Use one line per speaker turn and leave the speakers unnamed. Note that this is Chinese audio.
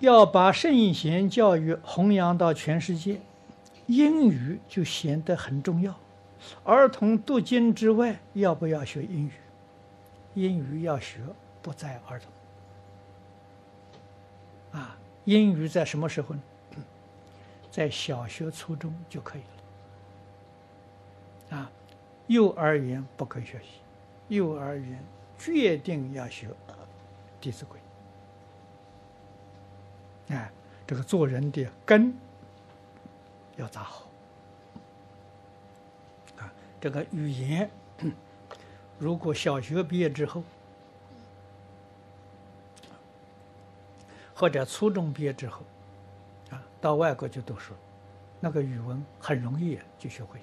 要把圣贤教育弘扬到全世界，英语就显得很重要。儿童读经之外，要不要学英语？英语要学，不在儿童。啊，英语在什么时候呢？在小学、初中就可以了。啊，幼儿园不可以学习，幼儿园决定要学《弟子规》。哎，这个做人的根要扎好啊！这个语言，如果小学毕业之后，或者初中毕业之后，啊，到外国去读书，那个语文很容易就学会。